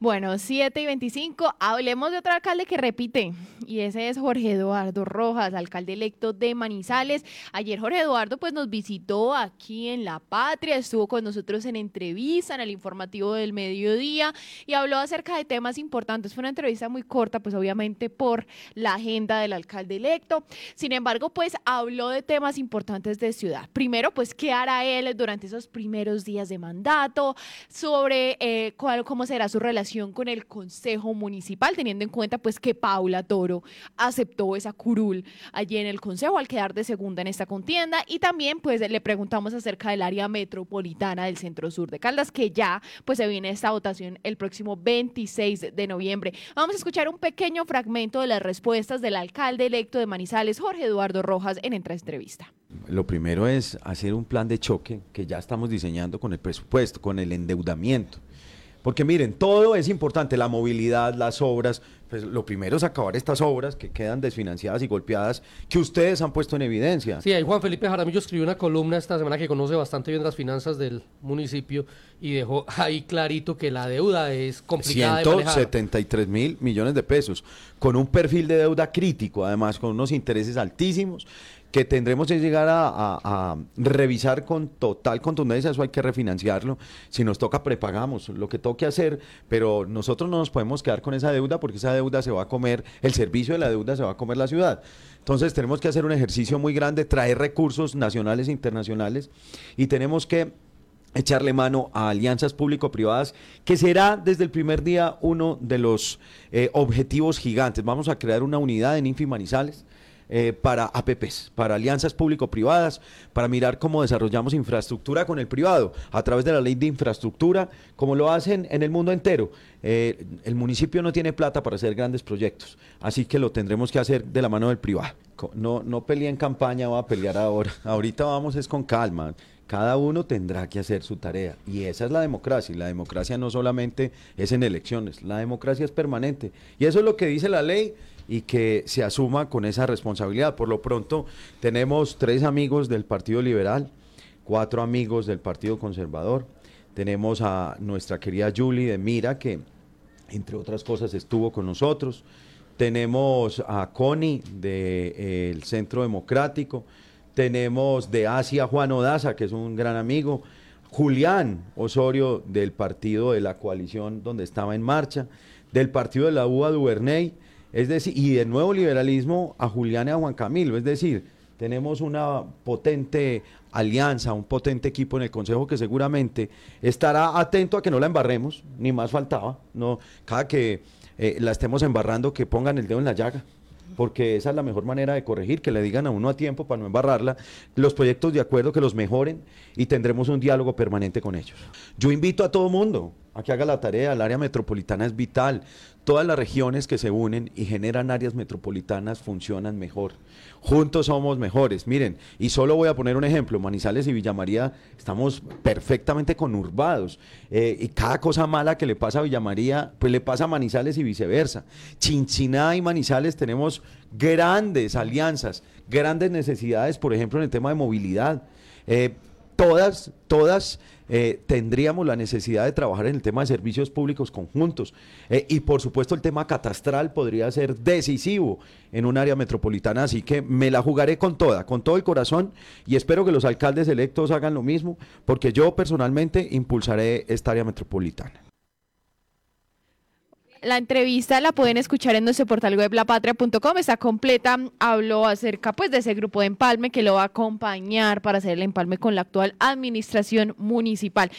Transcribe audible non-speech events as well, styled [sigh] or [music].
Bueno, 7 y 25, hablemos de otro alcalde que repite, y ese es Jorge Eduardo Rojas, alcalde electo de Manizales. Ayer Jorge Eduardo pues nos visitó aquí en La Patria, estuvo con nosotros en entrevista, en el informativo del mediodía, y habló acerca de temas importantes. Fue una entrevista muy corta, pues obviamente por la agenda del alcalde electo. Sin embargo, pues habló de temas importantes de ciudad. Primero, pues qué hará él durante esos primeros días de mandato, sobre eh, cuál, cómo será su relación con el Consejo Municipal, teniendo en cuenta pues que Paula Toro aceptó esa curul allí en el Consejo al quedar de segunda en esta contienda y también pues le preguntamos acerca del área metropolitana del Centro Sur de Caldas que ya pues se viene esta votación el próximo 26 de noviembre. Vamos a escuchar un pequeño fragmento de las respuestas del alcalde electo de Manizales, Jorge Eduardo Rojas, en entrevista. Lo primero es hacer un plan de choque que ya estamos diseñando con el presupuesto, con el endeudamiento. Porque miren, todo es importante, la movilidad, las obras. Pues lo primero es acabar estas obras que quedan desfinanciadas y golpeadas, que ustedes han puesto en evidencia. Sí, ahí Juan Felipe Jaramillo escribió una columna esta semana que conoce bastante bien las finanzas del municipio y dejó ahí clarito que la deuda es complicada 173 mil millones de pesos, con un perfil de deuda crítico, además con unos intereses altísimos que tendremos que llegar a, revisar con total contundencia, eso hay que refinanciarlo. Si nos toca, prepagamos lo que toque hacer, pero nosotros no nos podemos quedar con esa deuda porque esa deuda se va a comer, el servicio de la deuda se va a comer la ciudad. Entonces tenemos que hacer un ejercicio muy grande, traer recursos nacionales e internacionales y tenemos que echarle mano a alianzas público-privadas, que será desde el primer día uno de los eh, objetivos gigantes. Vamos a crear una unidad en Infi Manizales eh, para APPs, para alianzas público-privadas, para mirar cómo desarrollamos infraestructura con el privado, a través de la ley de infraestructura, como lo hacen en el mundo entero. Eh, el municipio no tiene plata para hacer grandes proyectos, así que lo tendremos que hacer de la mano del privado. No, no peleé en campaña, va a pelear ahora. [laughs] Ahorita vamos es con calma. Cada uno tendrá que hacer su tarea. Y esa es la democracia. Y la democracia no solamente es en elecciones, la democracia es permanente. Y eso es lo que dice la ley y que se asuma con esa responsabilidad. Por lo pronto, tenemos tres amigos del Partido Liberal, cuatro amigos del Partido Conservador. Tenemos a nuestra querida Julie de Mira, que entre otras cosas estuvo con nosotros. Tenemos a Connie del Centro Democrático. Tenemos de Asia Juan Odaza, que es un gran amigo. Julián Osorio del partido de la coalición donde estaba en marcha. Del partido de la UA Duvernay es decir, y del nuevo liberalismo a Julián y a Juan Camilo. Es decir, tenemos una potente alianza, un potente equipo en el Consejo que seguramente estará atento a que no la embarremos, ni más faltaba. No, cada que eh, la estemos embarrando, que pongan el dedo en la llaga porque esa es la mejor manera de corregir, que le digan a uno a tiempo para no embarrarla, los proyectos de acuerdo que los mejoren y tendremos un diálogo permanente con ellos. Yo invito a todo mundo a que haga la tarea, el área metropolitana es vital, todas las regiones que se unen y generan áreas metropolitanas funcionan mejor. Juntos somos mejores. Miren, y solo voy a poner un ejemplo, Manizales y Villa María estamos perfectamente conurbados. Eh, y cada cosa mala que le pasa a Villa María, pues le pasa a Manizales y viceversa. Chinchiná y Manizales tenemos grandes alianzas, grandes necesidades, por ejemplo, en el tema de movilidad. Eh, todas, todas eh, tendríamos la necesidad de trabajar en el tema de servicios públicos conjuntos. Eh, y por supuesto el tema catastral podría ser decisivo en un área metropolitana, así que me la jugaré con toda, con todo el corazón y espero que los alcaldes electos hagan lo mismo, porque yo personalmente impulsaré esta área metropolitana. La entrevista la pueden escuchar en nuestro portal web lapatria.com, está completa. Habló acerca pues de ese grupo de empalme que lo va a acompañar para hacer el empalme con la actual administración municipal.